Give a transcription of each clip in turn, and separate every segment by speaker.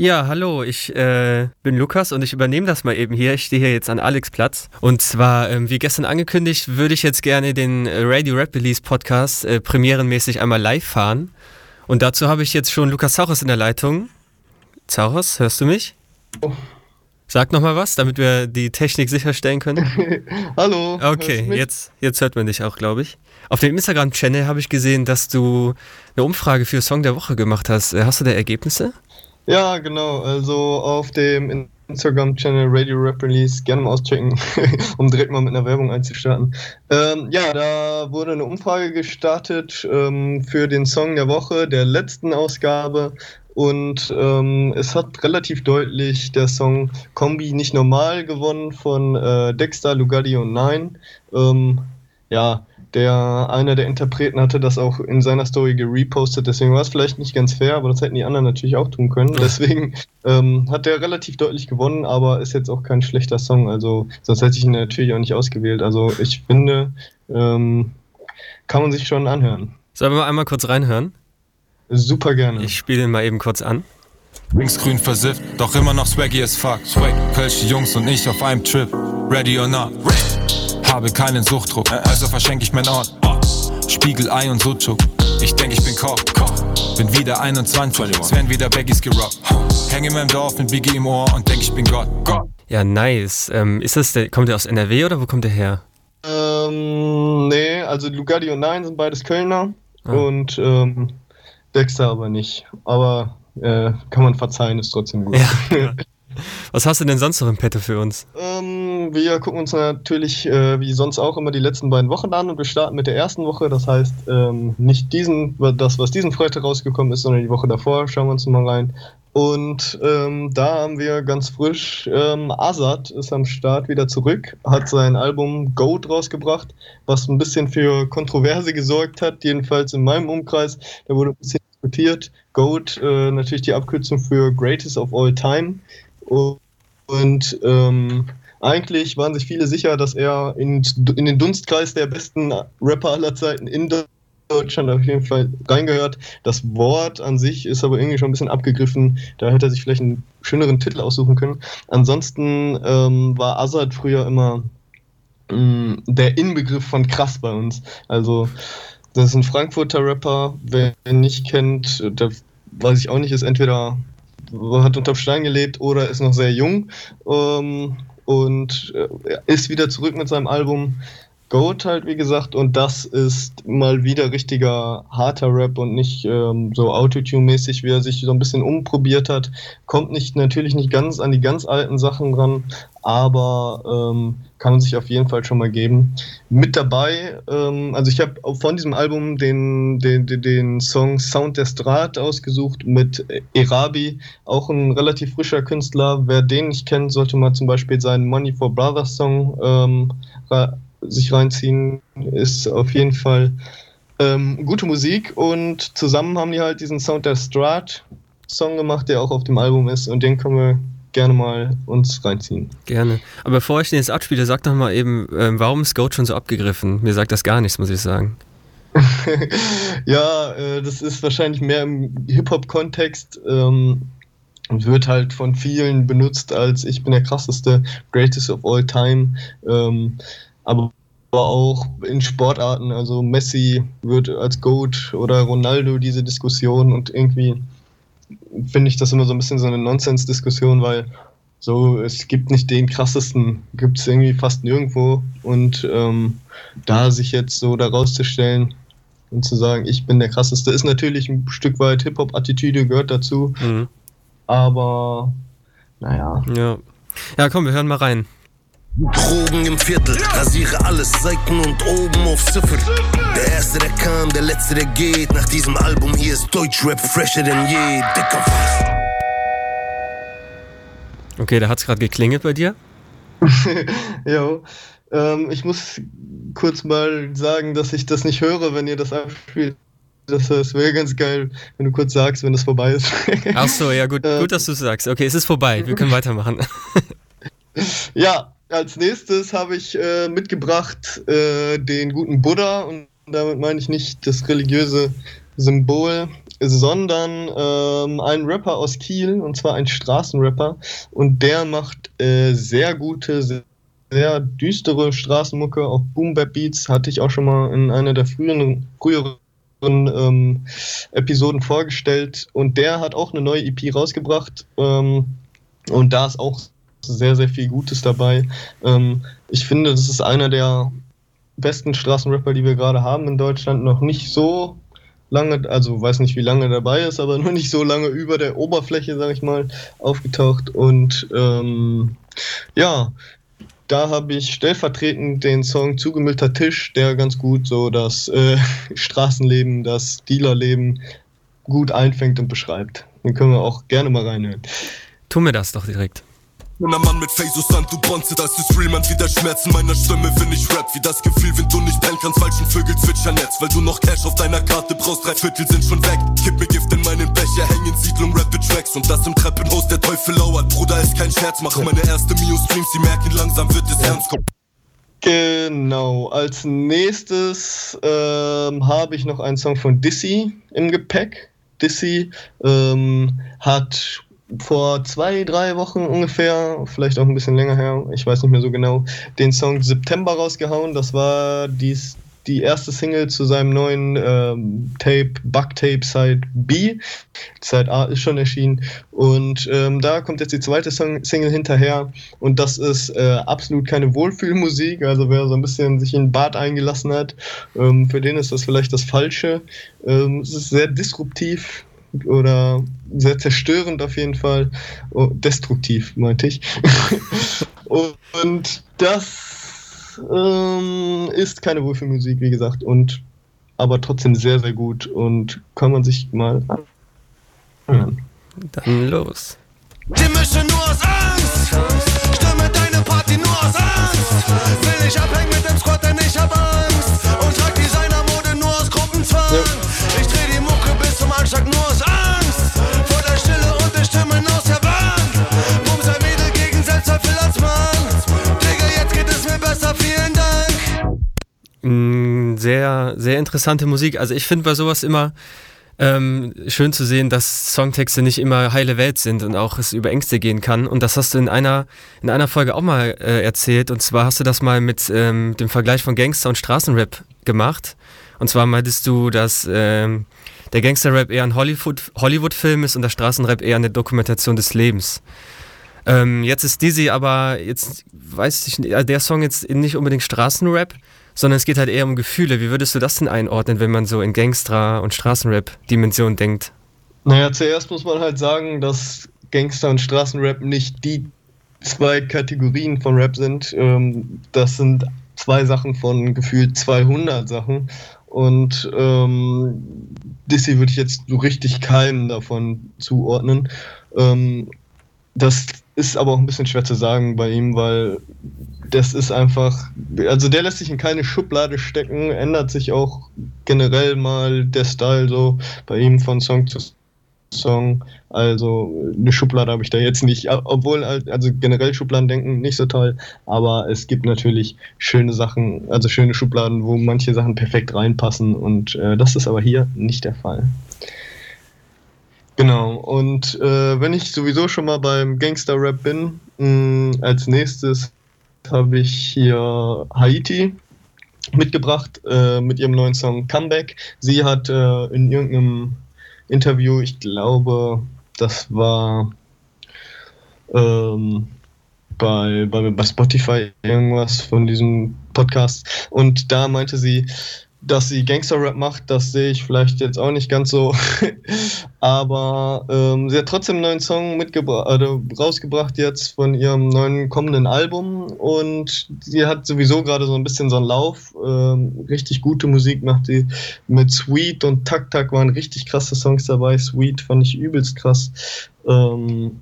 Speaker 1: Ja, hallo, ich äh, bin Lukas und ich übernehme das mal eben hier. Ich stehe hier jetzt an Alex Platz. Und zwar, ähm, wie gestern angekündigt, würde ich jetzt gerne den Radio Rap Release Podcast äh, premierenmäßig einmal live fahren. Und dazu habe ich jetzt schon Lukas Zauchers in der Leitung. Zauchers, hörst du mich? Oh. Sag nochmal was, damit wir die Technik sicherstellen können.
Speaker 2: Hallo.
Speaker 1: Okay, jetzt, jetzt hört man dich auch, glaube ich. Auf dem Instagram-Channel habe ich gesehen, dass du eine Umfrage für Song der Woche gemacht hast. Äh, hast du da Ergebnisse?
Speaker 2: Ja, genau. Also auf dem Instagram-Channel Radio Rap Release gerne mal auschecken, um direkt mal mit einer Werbung einzustarten. Ähm, ja, da wurde eine Umfrage gestartet ähm, für den Song der Woche, der letzten Ausgabe. Und ähm, es hat relativ deutlich der Song Kombi nicht normal gewonnen von äh, Dexter, Lugardi und Nine. Ähm, ja, der einer der Interpreten hatte das auch in seiner Story gerepostet, deswegen war es vielleicht nicht ganz fair, aber das hätten die anderen natürlich auch tun können. Deswegen ähm, hat er relativ deutlich gewonnen, aber ist jetzt auch kein schlechter Song, also sonst hätte ich ihn natürlich auch nicht ausgewählt. Also ich finde, ähm, kann man sich schon anhören.
Speaker 1: Sollen wir mal einmal kurz reinhören?
Speaker 2: Super gerne.
Speaker 1: Ich spiele ihn mal eben kurz an.
Speaker 3: Linksgrün versifft, doch immer noch swaggy as fuck. Swag, Kölsche Jungs und ich auf einem Trip. Ready or not? Habe keinen Suchtdruck, also verschenke ich mein Ort. Spiegelei und Sucuk. Ich denke, ich bin Koch. Bin wieder 21, es werden wieder Baggies gerockt. Hänge in meinem Dorf mit Biggie im Ohr und denke, ich bin Gott. Gott.
Speaker 1: Ja, nice. Ähm, ist das der, kommt der aus NRW oder wo kommt der her?
Speaker 2: Ähm, nee, also Lugardi und Nein sind beides Kölner ah. und ähm, Dexter aber nicht. Aber äh, kann man verzeihen, ist trotzdem gut. Ja.
Speaker 1: Was hast du denn sonst noch im Petto für uns?
Speaker 2: Ähm, wir gucken uns natürlich äh, wie sonst auch immer die letzten beiden Wochen an und wir starten mit der ersten Woche. Das heißt, ähm, nicht diesen, das, was diesen Freitag rausgekommen ist, sondern die Woche davor. Schauen wir uns mal rein. Und ähm, da haben wir ganz frisch, ähm, Azad ist am Start wieder zurück, hat sein Album Goat rausgebracht, was ein bisschen für Kontroverse gesorgt hat, jedenfalls in meinem Umkreis. Da wurde ein bisschen diskutiert. Goat, äh, natürlich die Abkürzung für Greatest of All Time. Und ähm, eigentlich waren sich viele sicher, dass er in, in den Dunstkreis der besten Rapper aller Zeiten in Deutschland auf jeden Fall reingehört. Das Wort an sich ist aber irgendwie schon ein bisschen abgegriffen. Da hätte er sich vielleicht einen schöneren Titel aussuchen können. Ansonsten ähm, war Azad früher immer ähm, der Inbegriff von krass bei uns. Also, das ist ein Frankfurter Rapper. Wer ihn nicht kennt, der weiß ich auch nicht, ist entweder hat unterm Stein gelebt oder ist noch sehr jung ähm, und äh, ist wieder zurück mit seinem Album Goat halt, wie gesagt, und das ist mal wieder richtiger harter Rap und nicht ähm, so Autotune-mäßig, wie er sich so ein bisschen umprobiert hat. Kommt nicht natürlich nicht ganz an die ganz alten Sachen ran, aber ähm, kann man sich auf jeden Fall schon mal geben. Mit dabei, ähm, also ich habe von diesem Album den, den, den Song Sound der Strat ausgesucht mit Erabi, auch ein relativ frischer Künstler. Wer den nicht kennt, sollte mal zum Beispiel seinen Money for Brothers Song ähm, sich reinziehen. Ist auf jeden Fall ähm, gute Musik und zusammen haben die halt diesen Sound der Strat Song gemacht, der auch auf dem Album ist und den können wir gerne mal uns reinziehen.
Speaker 1: Gerne. Aber bevor ich den jetzt abspiele, sag doch mal eben, ähm, warum ist Goat schon so abgegriffen? Mir sagt das gar nichts, muss ich sagen.
Speaker 2: ja, äh, das ist wahrscheinlich mehr im Hip-Hop-Kontext. Ähm, wird halt von vielen benutzt als ich bin der krasseste, greatest of all time. Ähm, aber auch in Sportarten, also Messi wird als GOAT oder Ronaldo diese Diskussion und irgendwie finde ich das immer so ein bisschen so eine Nonsens-Diskussion, weil so, es gibt nicht den krassesten, gibt es irgendwie fast nirgendwo. Und ähm, da sich jetzt so da rauszustellen und zu sagen, ich bin der krasseste, ist natürlich ein Stück weit Hip-Hop-Attitüde, gehört dazu. Mhm. Aber naja.
Speaker 1: Ja. Ja, komm, wir hören mal rein.
Speaker 4: Drogen im Viertel, rasiere alles, Seiten und oben auf Ziffer. Der erste, der kam, der letzte, der geht. Nach diesem Album hier ist Deutschrap fresher denn je. Dicker was?
Speaker 1: Okay, da hat's gerade geklingelt bei dir.
Speaker 2: jo. Ähm, ich muss kurz mal sagen, dass ich das nicht höre, wenn ihr das abspielt. Das, das wäre ganz geil, wenn du kurz sagst, wenn das vorbei ist.
Speaker 1: Ach so, ja gut, ähm, gut, dass du sagst. Okay, es ist vorbei, wir können weitermachen.
Speaker 2: ja, als nächstes habe ich äh, mitgebracht äh, den guten Buddha und damit meine ich nicht das religiöse Symbol sondern ähm, ein Rapper aus Kiel, und zwar ein Straßenrapper. Und der macht äh, sehr gute, sehr, sehr düstere Straßenmucke auf Boom Bap Beats. Hatte ich auch schon mal in einer der früheren, früheren ähm, Episoden vorgestellt. Und der hat auch eine neue EP rausgebracht. Ähm, und da ist auch sehr, sehr viel Gutes dabei. Ähm, ich finde, das ist einer der besten Straßenrapper, die wir gerade haben in Deutschland. Noch nicht so lange, also weiß nicht, wie lange dabei ist, aber noch nicht so lange über der Oberfläche, sag ich mal, aufgetaucht. Und ähm, ja, da habe ich stellvertretend den Song Zugemüllter Tisch, der ganz gut so das äh, Straßenleben, das Dealerleben gut einfängt und beschreibt. Den können wir auch gerne mal reinhören.
Speaker 1: Tu mir das doch direkt.
Speaker 5: Und ein Mann mit Face Sand, du bonze, das ist real, man wie der Schmerz in meiner Stimme, wenn ich rap, wie das Gefühl, wenn du nicht pennen kannst, falschen Vögel zwitschern jetzt, weil du noch Cash auf deiner Karte brauchst, drei Viertel sind schon weg, kipp mir Gift in meinen Becher, hängen Siedlung, rappe Tracks und das im Treppenhaus, der Teufel lauert, Bruder, ist kein Scherz, mach meine erste Mio-Stream, sie merken langsam wird es ernst, komm.
Speaker 2: Genau, als nächstes ähm, habe ich noch einen Song von Dissy im Gepäck. Dissy ähm, hat vor zwei, drei Wochen ungefähr, vielleicht auch ein bisschen länger her, ich weiß nicht mehr so genau, den Song September rausgehauen. Das war dies, die erste Single zu seinem neuen ähm, Tape, Bug-Tape Side B. Side A ist schon erschienen. Und ähm, da kommt jetzt die zweite Song Single hinterher. Und das ist äh, absolut keine Wohlfühlmusik. Also wer so ein bisschen sich in den Bad eingelassen hat, ähm, für den ist das vielleicht das Falsche. Ähm, es ist sehr disruptiv, oder sehr zerstörend auf jeden Fall. Oh, destruktiv, meinte ich. und das ähm, ist keine Wohlfühlmusik, wie gesagt, und aber trotzdem sehr, sehr gut und kann man sich mal anhören.
Speaker 1: Dann los.
Speaker 5: Die Mische nur aus Angst, stimme deine Party nur aus Angst. Will ich abhängen mit dem Squad, denn ich hab Angst. Und trag Designermode nur aus Gruppenzwang. Ja. Ich
Speaker 1: Sehr, sehr interessante Musik. Also ich finde bei sowas immer ähm, schön zu sehen, dass Songtexte nicht immer heile Welt sind und auch es über Ängste gehen kann. Und das hast du in einer, in einer Folge auch mal äh, erzählt. Und zwar hast du das mal mit ähm, dem Vergleich von Gangster und Straßenrap gemacht. Und zwar meintest du, dass ähm, der Gangsterrap eher ein Hollywood, Hollywood-Film ist und der Straßenrap eher eine Dokumentation des Lebens. Ähm, jetzt ist Dizzy aber, jetzt weiß ich nicht, der Song jetzt nicht unbedingt Straßenrap, sondern es geht halt eher um Gefühle. Wie würdest du das denn einordnen, wenn man so in Gangster- und Straßenrap-Dimensionen denkt?
Speaker 2: Naja, zuerst muss man halt sagen, dass Gangster und Straßenrap nicht die zwei Kategorien von Rap sind. Ähm, das sind zwei Sachen von gefühlt 200 Sachen. Und ähm, Dizzy würde ich jetzt so richtig keinen davon zuordnen. Ähm, das ist aber auch ein bisschen schwer zu sagen bei ihm, weil das ist einfach, also der lässt sich in keine Schublade stecken, ändert sich auch generell mal der Style so bei ihm von Song zu Song. Also eine Schublade habe ich da jetzt nicht, obwohl also generell Schubladen denken nicht so toll, aber es gibt natürlich schöne Sachen, also schöne Schubladen, wo manche Sachen perfekt reinpassen und äh, das ist aber hier nicht der Fall. Genau, und äh, wenn ich sowieso schon mal beim Gangster-Rap bin, mh, als nächstes habe ich hier Haiti mitgebracht äh, mit ihrem neuen Song Comeback. Sie hat äh, in irgendeinem Interview, ich glaube, das war ähm, bei, bei, bei Spotify irgendwas von diesem Podcast. Und da meinte sie, dass sie Gangster-Rap macht, das sehe ich vielleicht jetzt auch nicht ganz so. Aber ähm, sie hat trotzdem einen neuen Song mitgebracht, also rausgebracht jetzt von ihrem neuen kommenden Album und sie hat sowieso gerade so ein bisschen so einen Lauf. Ähm, richtig gute Musik macht sie mit Sweet und Tak Tak waren richtig krasse Songs dabei. Sweet fand ich übelst krass. Ähm,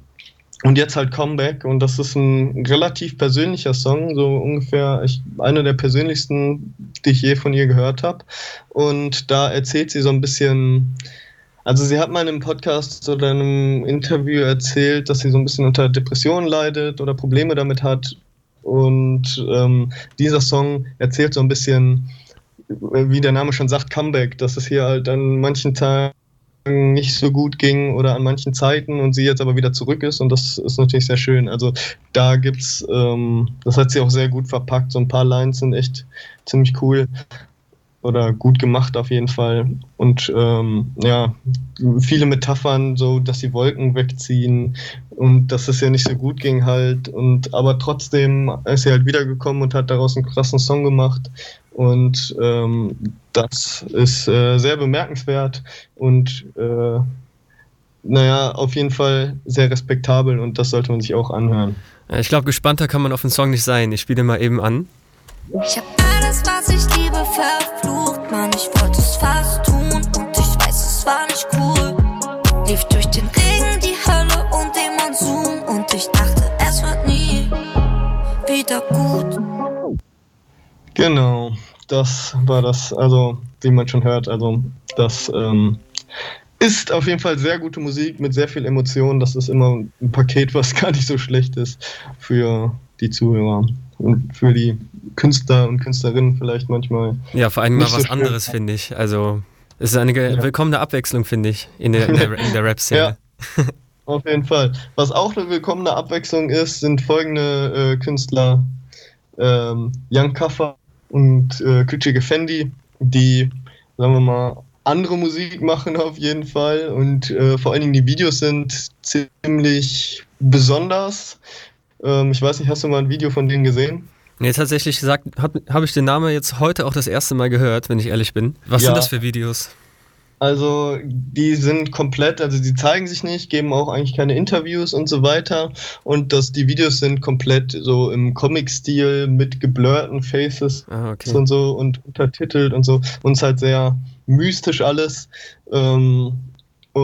Speaker 2: und jetzt halt Comeback und das ist ein relativ persönlicher Song, so ungefähr ich, einer der persönlichsten, die ich je von ihr gehört habe. Und da erzählt sie so ein bisschen, also sie hat mal in einem Podcast oder in einem Interview erzählt, dass sie so ein bisschen unter Depressionen leidet oder Probleme damit hat. Und ähm, dieser Song erzählt so ein bisschen, wie der Name schon sagt, Comeback, dass es hier halt an manchen Tagen nicht so gut ging oder an manchen Zeiten und sie jetzt aber wieder zurück ist und das ist natürlich sehr schön. Also da gibt's, ähm, das hat sie auch sehr gut verpackt. So ein paar Lines sind echt ziemlich cool oder gut gemacht auf jeden Fall. Und ähm, ja, viele Metaphern, so dass die Wolken wegziehen und dass es ja nicht so gut ging halt. Und aber trotzdem ist sie halt wiedergekommen und hat daraus einen krassen Song gemacht. Und ähm, das ist äh, sehr bemerkenswert und äh, naja, auf jeden Fall sehr respektabel und das sollte man sich auch anhören.
Speaker 1: Ich glaube, gespannter kann man auf den Song nicht sein. Ich spiele mal eben an.
Speaker 6: Ich hab alles, was ich liebe, verflucht, Mann. Ich wollte es fast tun und ich weiß, es war nicht cool. Lief durch den Regen, die Hölle und den Monsun und ich dachte, es wird nie wieder gut.
Speaker 2: Genau, das war das, also wie man schon hört, also das ähm, ist auf jeden Fall sehr gute Musik mit sehr viel Emotion. Das ist immer ein Paket, was gar nicht so schlecht ist für die Zuhörer und für die Künstler und Künstlerinnen vielleicht manchmal.
Speaker 1: Ja, vor allem mal was so anderes, finde ich. Also es ist eine ja. willkommene Abwechslung, finde ich, in der, in der, in der Rap-Szene.
Speaker 2: Ja. Auf jeden Fall. Was auch eine willkommene Abwechslung ist, sind folgende äh, Künstler: ähm, Young Kaffer und äh, Küchige Fendi, die, sagen wir mal, andere Musik machen auf jeden Fall und äh, vor allen Dingen die Videos sind ziemlich besonders. Ähm, ich weiß nicht, hast du mal ein Video von denen gesehen?
Speaker 1: Nee, tatsächlich habe hab ich den Namen jetzt heute auch das erste Mal gehört, wenn ich ehrlich bin. Was ja. sind das für Videos?
Speaker 2: Also die sind komplett, also die zeigen sich nicht, geben auch eigentlich keine Interviews und so weiter. Und das, die Videos sind komplett so im Comic-Stil mit geblurrten Faces ah, okay. und so und untertitelt und so. Und es halt sehr mystisch alles. Ähm,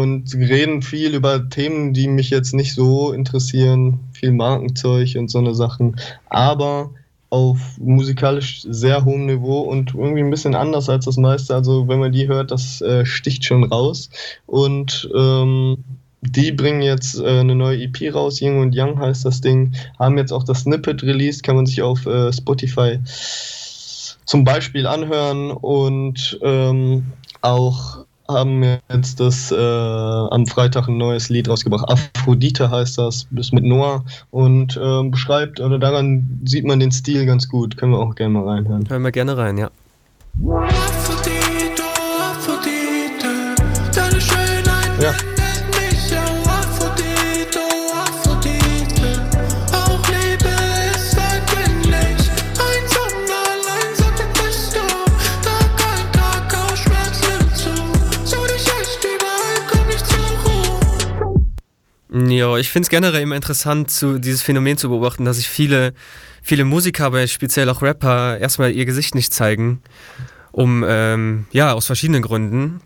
Speaker 2: und reden viel über Themen, die mich jetzt nicht so interessieren. Viel Markenzeug und so eine Sachen. Aber auf musikalisch sehr hohem Niveau und irgendwie ein bisschen anders als das meiste. Also wenn man die hört, das äh, sticht schon raus. Und ähm, die bringen jetzt äh, eine neue EP raus, Ying und Young heißt das Ding, haben jetzt auch das Snippet released, kann man sich auf äh, Spotify zum Beispiel anhören und ähm, auch haben jetzt das äh, am Freitag ein neues Lied rausgebracht. Aphrodite heißt das, ist mit Noah und äh, beschreibt, oder daran sieht man den Stil ganz gut. Können wir auch gerne mal reinhören.
Speaker 1: Hören wir gerne rein, ja.
Speaker 5: Aphrodite, Aphrodite, deine Schönheit
Speaker 2: ja.
Speaker 1: Ja, ich finde es generell immer interessant, zu, dieses Phänomen zu beobachten, dass sich viele, viele Musiker, aber speziell auch Rapper, erstmal ihr Gesicht nicht zeigen, um, ähm, ja, aus verschiedenen Gründen.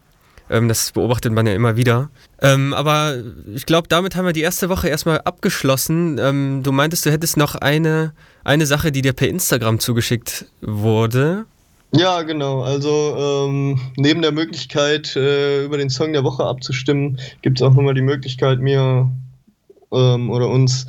Speaker 1: Ähm, das beobachtet man ja immer wieder. Ähm, aber ich glaube, damit haben wir die erste Woche erstmal abgeschlossen. Ähm, du meintest, du hättest noch eine, eine Sache, die dir per Instagram zugeschickt wurde.
Speaker 2: Ja, genau. Also ähm, neben der Möglichkeit, äh, über den Song der Woche abzustimmen, gibt es auch nochmal die Möglichkeit, mir ähm, oder uns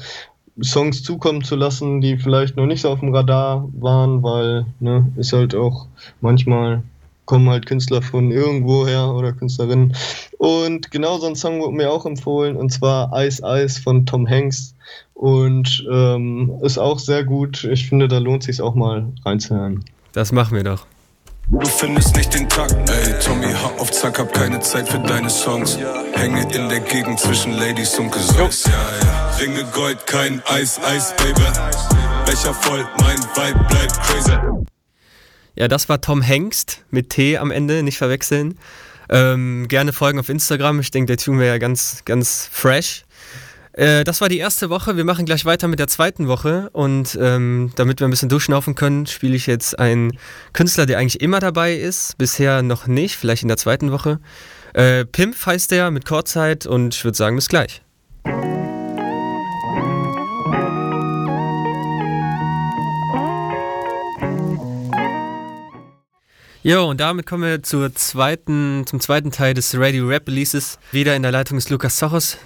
Speaker 2: Songs zukommen zu lassen, die vielleicht noch nicht so auf dem Radar waren, weil ne, ist halt auch manchmal kommen halt Künstler von irgendwo her oder Künstlerinnen. Und genau so ein Song wurde mir auch empfohlen, und zwar Ice Ice von Tom Hanks. Und ähm, ist auch sehr gut. Ich finde, da lohnt sich auch mal reinzuhören.
Speaker 1: Das machen wir doch.
Speaker 3: Du findest nicht den Takt, ey Tommy, hau auf Zack, hab keine Zeit für deine Songs. Hänge in der Gegend zwischen Ladies und Gesäus, ja, ja. Ringe Gold, kein Eis, Eis, Baby. Becher voll, mein Vibe bleibt crazy.
Speaker 1: Ja, das war Tom Hengst mit T am Ende, nicht verwechseln. Ähm, gerne folgen auf Instagram. Ich denke, der tun wir ja ganz, ganz fresh. Äh, das war die erste Woche. Wir machen gleich weiter mit der zweiten Woche. Und ähm, damit wir ein bisschen durchschnaufen können, spiele ich jetzt einen Künstler, der eigentlich immer dabei ist. Bisher noch nicht, vielleicht in der zweiten Woche. Äh, Pimp heißt der mit Chorzeit und ich würde sagen, bis gleich. Jo, und damit kommen wir zur zweiten, zum zweiten Teil des Radio Rap Releases. Wieder in der Leitung ist Lukas Sochos.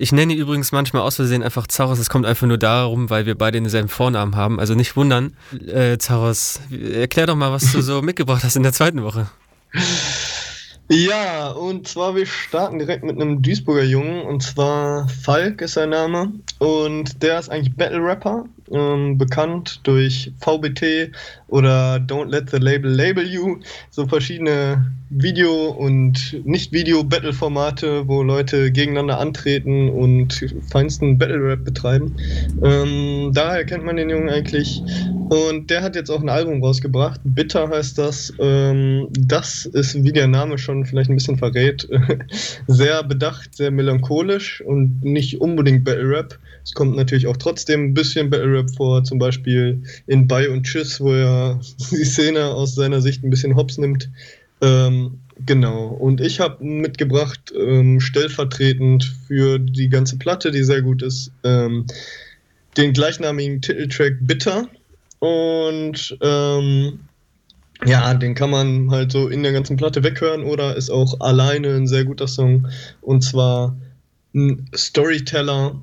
Speaker 1: Ich nenne ihn übrigens manchmal aus Versehen einfach Zaros. Es kommt einfach nur darum, weil wir beide denselben Vornamen haben. Also nicht wundern. Äh, Zaros, erklär doch mal, was du so mitgebracht hast in der zweiten Woche.
Speaker 2: Ja, und zwar wir starten direkt mit einem Duisburger Jungen und zwar Falk ist sein Name und der ist eigentlich Battle Rapper, ähm, bekannt durch VBT oder Don't Let the Label Label You, so verschiedene Video- und Nicht-Video-Battle-Formate, wo Leute gegeneinander antreten und feinsten Battle-Rap betreiben. Ähm, daher kennt man den Jungen eigentlich. Und der hat jetzt auch ein Album rausgebracht. Bitter heißt das. Ähm, das ist, wie der Name schon vielleicht ein bisschen verrät, sehr bedacht, sehr melancholisch und nicht unbedingt Battle-Rap. Es kommt natürlich auch trotzdem ein bisschen Battle-Rap vor, zum Beispiel in Bye und Tschüss, wo er die Szene aus seiner Sicht ein bisschen hops nimmt. Ähm, genau. Und ich habe mitgebracht, ähm, stellvertretend für die ganze Platte, die sehr gut ist, ähm, den gleichnamigen Titeltrack Bitter. Und ähm, ja, den kann man halt so in der ganzen Platte weghören oder ist auch alleine ein sehr guter Song. Und zwar ein Storyteller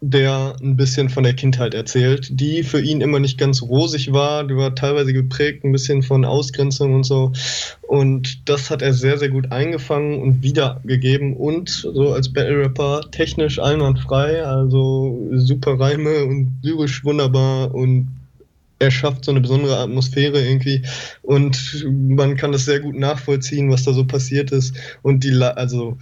Speaker 2: der ein bisschen von der Kindheit erzählt, die für ihn immer nicht ganz rosig war. Die war teilweise geprägt ein bisschen von Ausgrenzung und so. Und das hat er sehr, sehr gut eingefangen und wiedergegeben und so als Battle Rapper technisch einwandfrei, also super Reime und lyrisch wunderbar und er schafft so eine besondere Atmosphäre irgendwie und man kann das sehr gut nachvollziehen, was da so passiert ist und die, also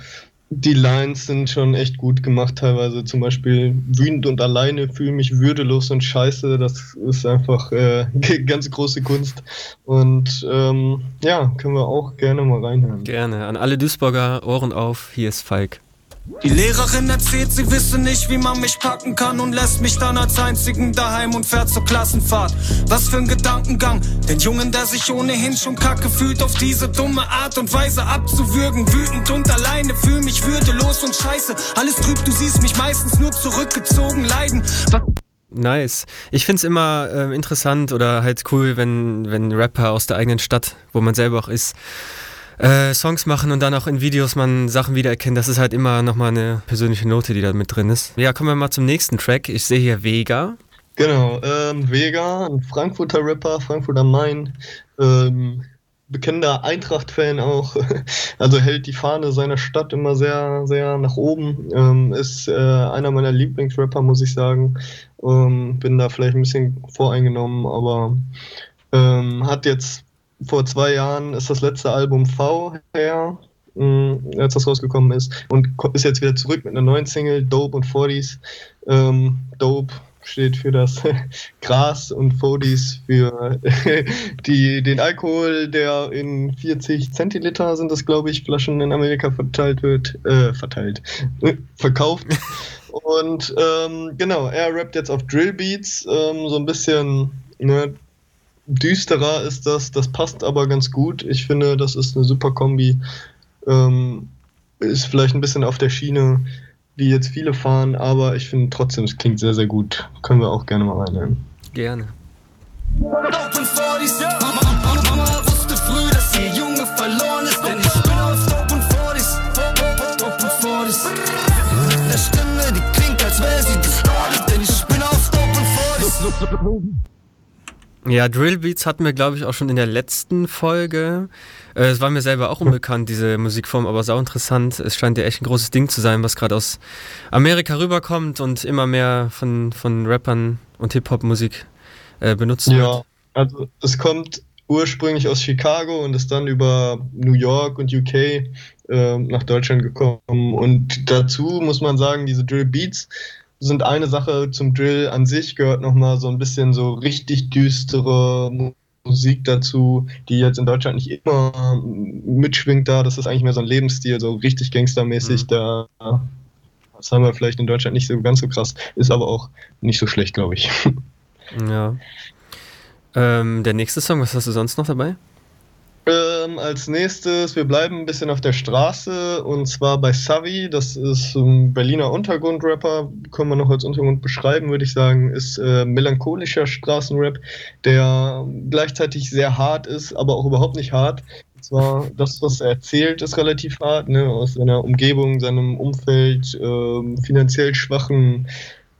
Speaker 2: die Lines sind schon echt gut gemacht teilweise. Zum Beispiel wütend und alleine, fühle mich würdelos und scheiße. Das ist einfach äh, ganz große Kunst. Und ähm, ja, können wir auch gerne mal reinhören.
Speaker 1: Gerne. An alle Duisburger Ohren auf. Hier ist Falk.
Speaker 5: Die Lehrerin erzählt, sie wisse nicht, wie man mich packen kann und lässt mich dann als einzigen daheim und fährt zur Klassenfahrt. Was für ein Gedankengang, den Jungen, der sich ohnehin schon kacke fühlt, auf diese dumme Art und Weise abzuwürgen. Wütend und alleine, fühl mich würdelos und scheiße. Alles trüb, du siehst mich meistens nur zurückgezogen leiden.
Speaker 1: Nice. Ich finde es immer äh, interessant oder halt cool, wenn, wenn Rapper aus der eigenen Stadt, wo man selber auch ist, äh, Songs machen und dann auch in Videos man Sachen wiedererkennt. Das ist halt immer nochmal eine persönliche Note, die da mit drin ist. Ja, kommen wir mal zum nächsten Track. Ich sehe hier Vega.
Speaker 2: Genau, ähm, Vega, ein Frankfurter Rapper, Frankfurter Main, ähm, bekennender Eintracht-Fan auch, also hält die Fahne seiner Stadt immer sehr, sehr nach oben, ähm, ist äh, einer meiner Lieblingsrapper, muss ich sagen. Ähm, bin da vielleicht ein bisschen voreingenommen, aber ähm, hat jetzt vor zwei Jahren ist das letzte Album V her, mh, als das rausgekommen ist. Und ist jetzt wieder zurück mit einer neuen Single, Dope und 40s. Ähm, Dope steht für das Gras und 40s für die, den Alkohol, der in 40 Zentiliter sind das, glaube ich, Flaschen in Amerika verteilt wird, äh, verteilt, verkauft. Und ähm, genau, er rappt jetzt auf Drillbeats, ähm, so ein bisschen ne, düsterer ist das, das passt aber ganz gut. Ich finde, das ist eine super Kombi. Ähm, ist vielleicht ein bisschen auf der Schiene, die jetzt viele fahren, aber ich finde trotzdem, es klingt sehr, sehr gut. Können wir auch gerne mal reinhören.
Speaker 1: Gerne.
Speaker 5: Der Stimme, die klingt, als wäre sie distorted, denn ich bin auf Dope und 40
Speaker 1: ja, Drillbeats hatten wir, glaube ich, auch schon in der letzten Folge. Äh, es war mir selber auch unbekannt, diese Musikform, aber sau interessant. Es scheint ja echt ein großes Ding zu sein, was gerade aus Amerika rüberkommt und immer mehr von, von Rappern und Hip-Hop-Musik äh, benutzt
Speaker 2: ja, wird. Ja, also es kommt ursprünglich aus Chicago und ist dann über New York und UK äh, nach Deutschland gekommen. Und dazu muss man sagen, diese Drill Beats sind eine Sache zum Drill an sich, gehört nochmal so ein bisschen so richtig düstere Musik dazu, die jetzt in Deutschland nicht immer mitschwingt da. Das ist eigentlich mehr so ein Lebensstil, so richtig gangstermäßig. Mhm. Da, das haben wir vielleicht in Deutschland nicht so ganz so krass, ist aber auch nicht so schlecht, glaube ich.
Speaker 1: Ja. Ähm, der nächste Song, was hast du sonst noch dabei?
Speaker 2: Ähm, als nächstes, wir bleiben ein bisschen auf der Straße und zwar bei Savi, das ist ein Berliner Untergrundrapper, können wir noch als Untergrund beschreiben, würde ich sagen, ist äh, melancholischer Straßenrap, der gleichzeitig sehr hart ist, aber auch überhaupt nicht hart. Und zwar das, was er erzählt, ist relativ hart, ne, aus seiner Umgebung, seinem Umfeld, äh, finanziell schwachen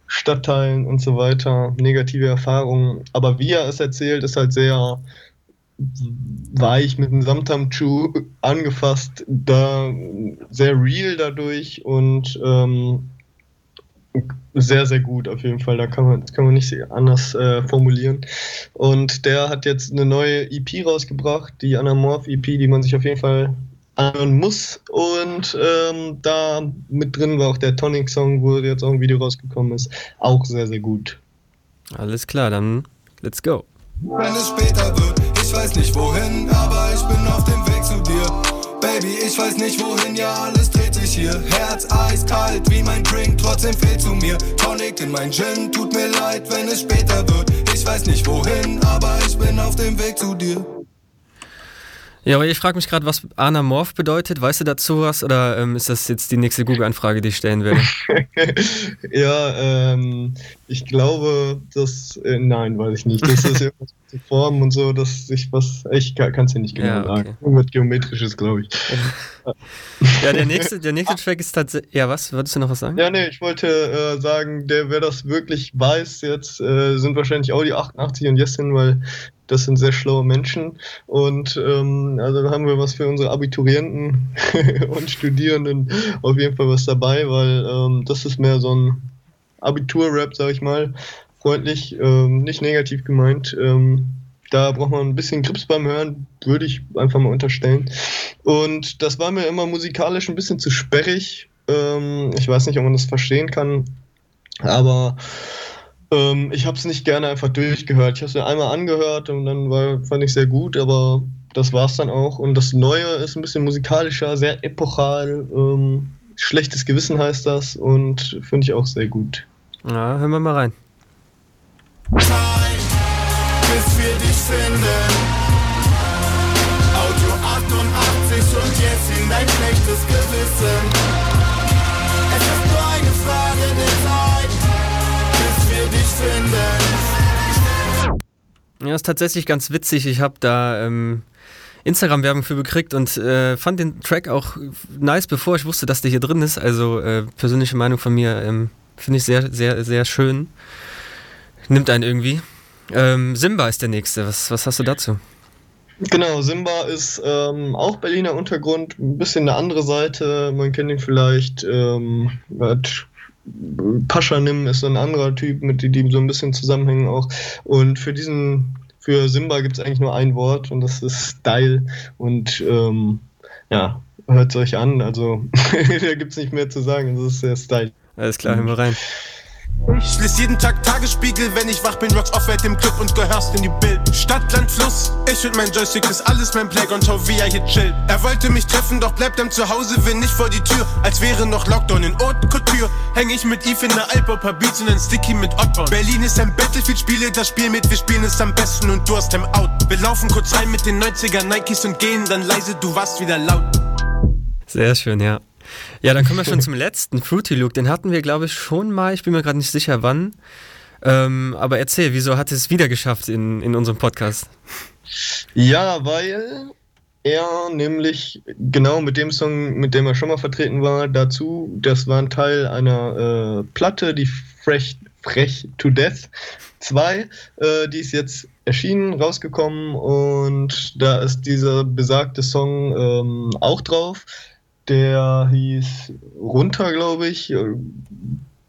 Speaker 2: Stadtteilen und so weiter, negative Erfahrungen. Aber wie er es erzählt, ist halt sehr weich mit einem Samtam-Chu angefasst, da sehr real dadurch und ähm, sehr, sehr gut auf jeden Fall. Da kann man, kann man nicht anders äh, formulieren. Und der hat jetzt eine neue EP rausgebracht, die Anamorph EP, die man sich auf jeden Fall anhören muss. Und ähm, da mit drin war auch der Tonic-Song, wo jetzt auch ein Video rausgekommen ist. Auch sehr, sehr gut.
Speaker 1: Alles klar, dann let's go.
Speaker 5: Wenn es später wird, ich weiß nicht wohin, aber ich bin auf dem Weg zu dir. Baby, ich weiß nicht wohin, ja alles dreht sich hier. Herz eiskalt wie mein Drink, trotzdem fehlt zu mir. Tonic in mein Gin, tut mir leid, wenn es später wird. Ich weiß nicht wohin, aber ich bin auf dem Weg zu dir.
Speaker 1: Ja, aber ich frage mich gerade, was Anamorph bedeutet. Weißt du dazu was oder ähm, ist das jetzt die nächste Google-Anfrage, die ich stellen werde?
Speaker 2: ja, ähm, ich glaube, dass. Äh, nein, weiß ich nicht. Das ist irgendwas mit Formen und so, dass ich was. Ich kann es ja nicht genau ja, okay. sagen. Irgendwas Geometrisches, glaube ich.
Speaker 1: ja, der nächste, der nächste Track ist tatsächlich. Ja, was? Wolltest du noch was sagen?
Speaker 2: Ja, nee, ich wollte äh, sagen, der, wer das wirklich weiß, jetzt äh, sind wahrscheinlich Audi 88 und Jessin, weil das sind sehr schlaue Menschen. Und ähm, also haben wir was für unsere Abiturienten und Studierenden auf jeden Fall was dabei, weil ähm, das ist mehr so ein Abitur-Rap, sag ich mal. Freundlich, ähm, nicht negativ gemeint. Ähm, da braucht man ein bisschen Grips beim Hören, würde ich einfach mal unterstellen. Und das war mir immer musikalisch ein bisschen zu sperrig. Ähm, ich weiß nicht, ob man das verstehen kann, aber ähm, ich habe es nicht gerne einfach durchgehört. Ich habe es mir einmal angehört und dann war, fand ich sehr gut, aber das war es dann auch. Und das Neue ist ein bisschen musikalischer, sehr epochal. Ähm, Schlechtes Gewissen heißt das und finde ich auch sehr gut.
Speaker 1: Ja, hören wir mal rein.
Speaker 5: Zeit, bis wir dich finden. Audio 88 und jetzt in dein schlechtes Gewissen.
Speaker 1: Ja, ist tatsächlich ganz witzig. Ich habe da ähm, Instagram-Werbung für gekriegt und äh, fand den Track auch nice, bevor ich wusste, dass der hier drin ist. Also äh, persönliche Meinung von mir ähm, finde ich sehr, sehr, sehr schön. Nimmt einen irgendwie. Ähm, Simba ist der nächste. Was, was hast du dazu?
Speaker 2: Genau, Simba ist ähm, auch Berliner Untergrund, ein bisschen eine andere Seite. Man kennt ihn vielleicht, ähm, hat Paschanim ist so ein anderer Typ, mit dem so ein bisschen zusammenhängen auch. Und für diesen, für Simba gibt es eigentlich nur ein Wort und das ist Style. Und ähm, ja, hört es euch an. Also da gibt es nicht mehr zu sagen. Das ist sehr Style.
Speaker 1: Alles klar, hören wir rein.
Speaker 5: Ich lese jeden Tag Tagesspiegel, wenn ich wach bin, rocks Off-White im Club und gehörst in die Bild. Stadt, Land, Fluss, ich und mein Joystick ist alles mein Playground, schau wie er hier chillt. Er wollte mich treffen, doch bleibt am Zuhause, will nicht vor die Tür. Als wäre noch Lockdown in Haute Couture. Häng ich mit Eve in der Alp, paar Beats und ein Sticky mit Ottborn. Berlin ist ein Battlefield, spiele das Spiel mit, wir spielen es am besten und du hast Time Out. Wir laufen kurz rein mit den 90er Nikes und gehen dann leise, du warst wieder laut.
Speaker 1: Sehr schön, ja. Ja, dann kommen wir schon zum letzten, Fruity Look. Den hatten wir, glaube ich, schon mal. Ich bin mir gerade nicht sicher, wann. Ähm, aber erzähl, wieso hat es wieder geschafft in, in unserem Podcast?
Speaker 2: Ja, weil er nämlich genau mit dem Song, mit dem er schon mal vertreten war, dazu, das war ein Teil einer äh, Platte, die Fresh, Fresh to Death 2, äh, die ist jetzt erschienen, rausgekommen und da ist dieser besagte Song ähm, auch drauf. Der hieß Runter, glaube ich, äh,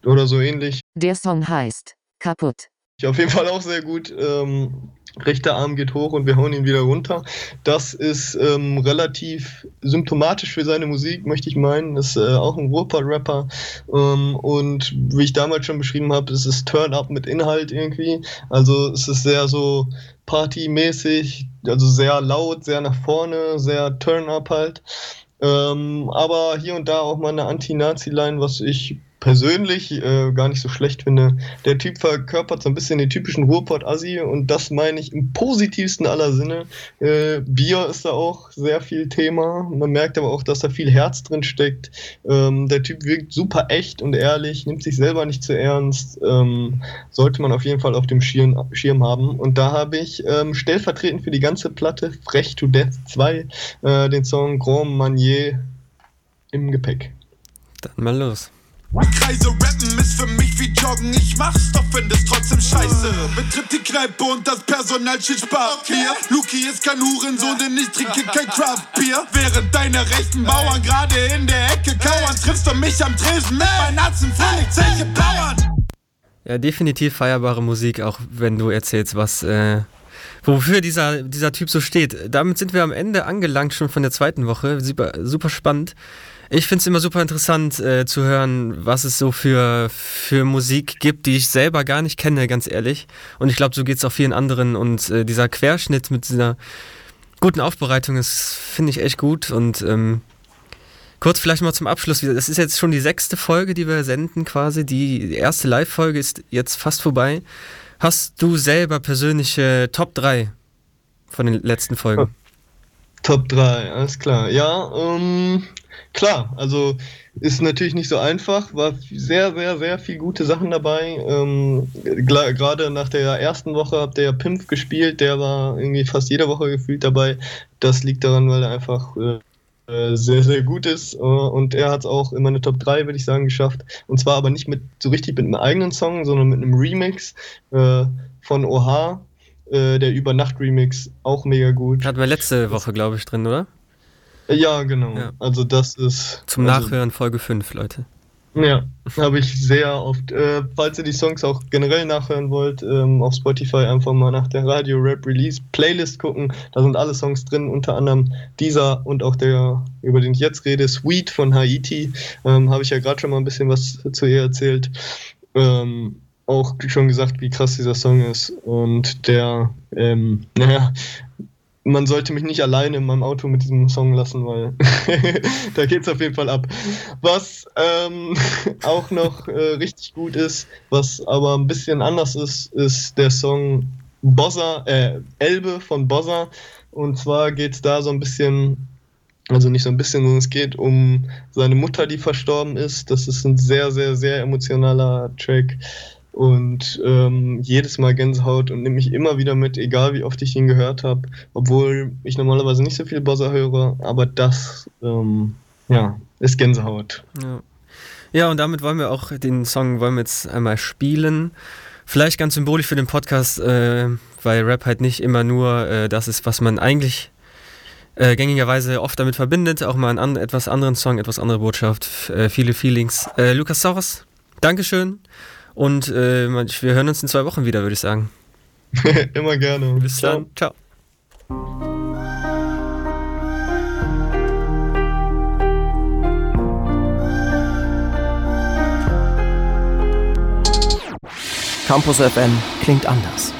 Speaker 2: oder so ähnlich.
Speaker 7: Der Song heißt Kaputt.
Speaker 2: Auf jeden Fall auch sehr gut. Ähm, rechter Arm geht hoch und wir hauen ihn wieder runter. Das ist ähm, relativ symptomatisch für seine Musik, möchte ich meinen. Ist äh, auch ein Ruhrpott-Rapper. Ähm, und wie ich damals schon beschrieben habe, ist es Turn-Up mit Inhalt irgendwie. Also es ist sehr so partymäßig, also sehr laut, sehr nach vorne, sehr Turn-Up halt. Ähm, aber hier und da auch mal eine Anti-Nazi-Line, was ich persönlich äh, gar nicht so schlecht finde. Der Typ verkörpert so ein bisschen den typischen Ruhrpott-Assi und das meine ich im positivsten aller Sinne. Äh, Bier ist da auch sehr viel Thema. Man merkt aber auch, dass da viel Herz drin steckt. Ähm, der Typ wirkt super echt und ehrlich, nimmt sich selber nicht zu ernst. Ähm, sollte man auf jeden Fall auf dem Schirm, Schirm haben. Und da habe ich ähm, stellvertretend für die ganze Platte Frech to Death 2 äh, den Song Grand Manier im Gepäck.
Speaker 1: Dann mal los.
Speaker 8: Kreise rappen ist für mich wie Joggen. Ich mach's, doch find es trotzdem scheiße. Betritt die Kneipe und das Personal steht Spaß. Hier, Luki ist kein Hurensohn, denn ich trinke kein Craftbier. Während deine rechten Bauern gerade in der Ecke kauern, triffst du mich am Tresen mit meinen Atzen völlig Zeche Bauern.
Speaker 1: Ja, definitiv feierbare Musik, auch wenn du erzählst, was, äh, wofür dieser, dieser Typ so steht. Damit sind wir am Ende angelangt schon von der zweiten Woche. Super, super spannend. Ich finde es immer super interessant äh, zu hören, was es so für, für Musik gibt, die ich selber gar nicht kenne, ganz ehrlich. Und ich glaube, so geht es auch vielen anderen. Und äh, dieser Querschnitt mit dieser guten Aufbereitung ist, finde ich echt gut. Und ähm, kurz vielleicht mal zum Abschluss. Das ist jetzt schon die sechste Folge, die wir senden quasi. Die erste Live-Folge ist jetzt fast vorbei. Hast du selber persönliche Top 3 von den letzten Folgen?
Speaker 2: Top 3, alles klar. Ja, ähm, klar, also ist natürlich nicht so einfach, war sehr, sehr, sehr viel gute Sachen dabei. Ähm, Gerade nach der ersten Woche habt ihr ja Pimp gespielt, der war irgendwie fast jede Woche gefühlt dabei. Das liegt daran, weil er einfach äh, sehr, sehr gut ist. Äh, und er hat es auch in meine Top 3, würde ich sagen, geschafft. Und zwar aber nicht mit so richtig mit einem eigenen Song, sondern mit einem Remix äh, von. Äh, der Übernacht-Remix, auch mega gut.
Speaker 1: Hatten wir letzte Woche, glaube ich, drin, oder?
Speaker 2: Ja, genau. Ja. Also das ist.
Speaker 1: Zum
Speaker 2: also,
Speaker 1: Nachhören Folge 5, Leute.
Speaker 2: Ja, habe ich sehr oft. Äh, falls ihr die Songs auch generell nachhören wollt, ähm, auf Spotify einfach mal nach der Radio Rap Release Playlist gucken. Da sind alle Songs drin, unter anderem dieser und auch der, über den ich jetzt rede, Sweet von Haiti. Ähm, habe ich ja gerade schon mal ein bisschen was zu ihr erzählt. Ähm, auch schon gesagt, wie krass dieser Song ist. Und der, ähm, naja, man sollte mich nicht alleine in meinem Auto mit diesem Song lassen, weil da geht es auf jeden Fall ab. Was ähm, auch noch äh, richtig gut ist, was aber ein bisschen anders ist, ist der Song Bossa, äh, Elbe von Bossa. Und zwar geht es da so ein bisschen, also nicht so ein bisschen, sondern es geht um seine Mutter, die verstorben ist. Das ist ein sehr, sehr, sehr emotionaler Track und ähm, jedes Mal Gänsehaut und nehme mich immer wieder mit, egal wie oft ich ihn gehört habe, obwohl ich normalerweise nicht so viel Bossa höre, aber das ähm, ja, ist Gänsehaut.
Speaker 1: Ja. ja, und damit wollen wir auch den Song wollen wir jetzt einmal spielen. Vielleicht ganz symbolisch für den Podcast, äh, weil Rap halt nicht immer nur äh, das ist, was man eigentlich äh, gängigerweise oft damit verbindet, auch mal einen an, etwas anderen Song, etwas andere Botschaft, äh, viele Feelings. Äh, Lukas Saurus, Dankeschön. Und äh, wir hören uns in zwei Wochen wieder, würde ich sagen.
Speaker 2: Immer gerne.
Speaker 1: Bis Ciao. dann. Ciao.
Speaker 9: Campus FM klingt anders.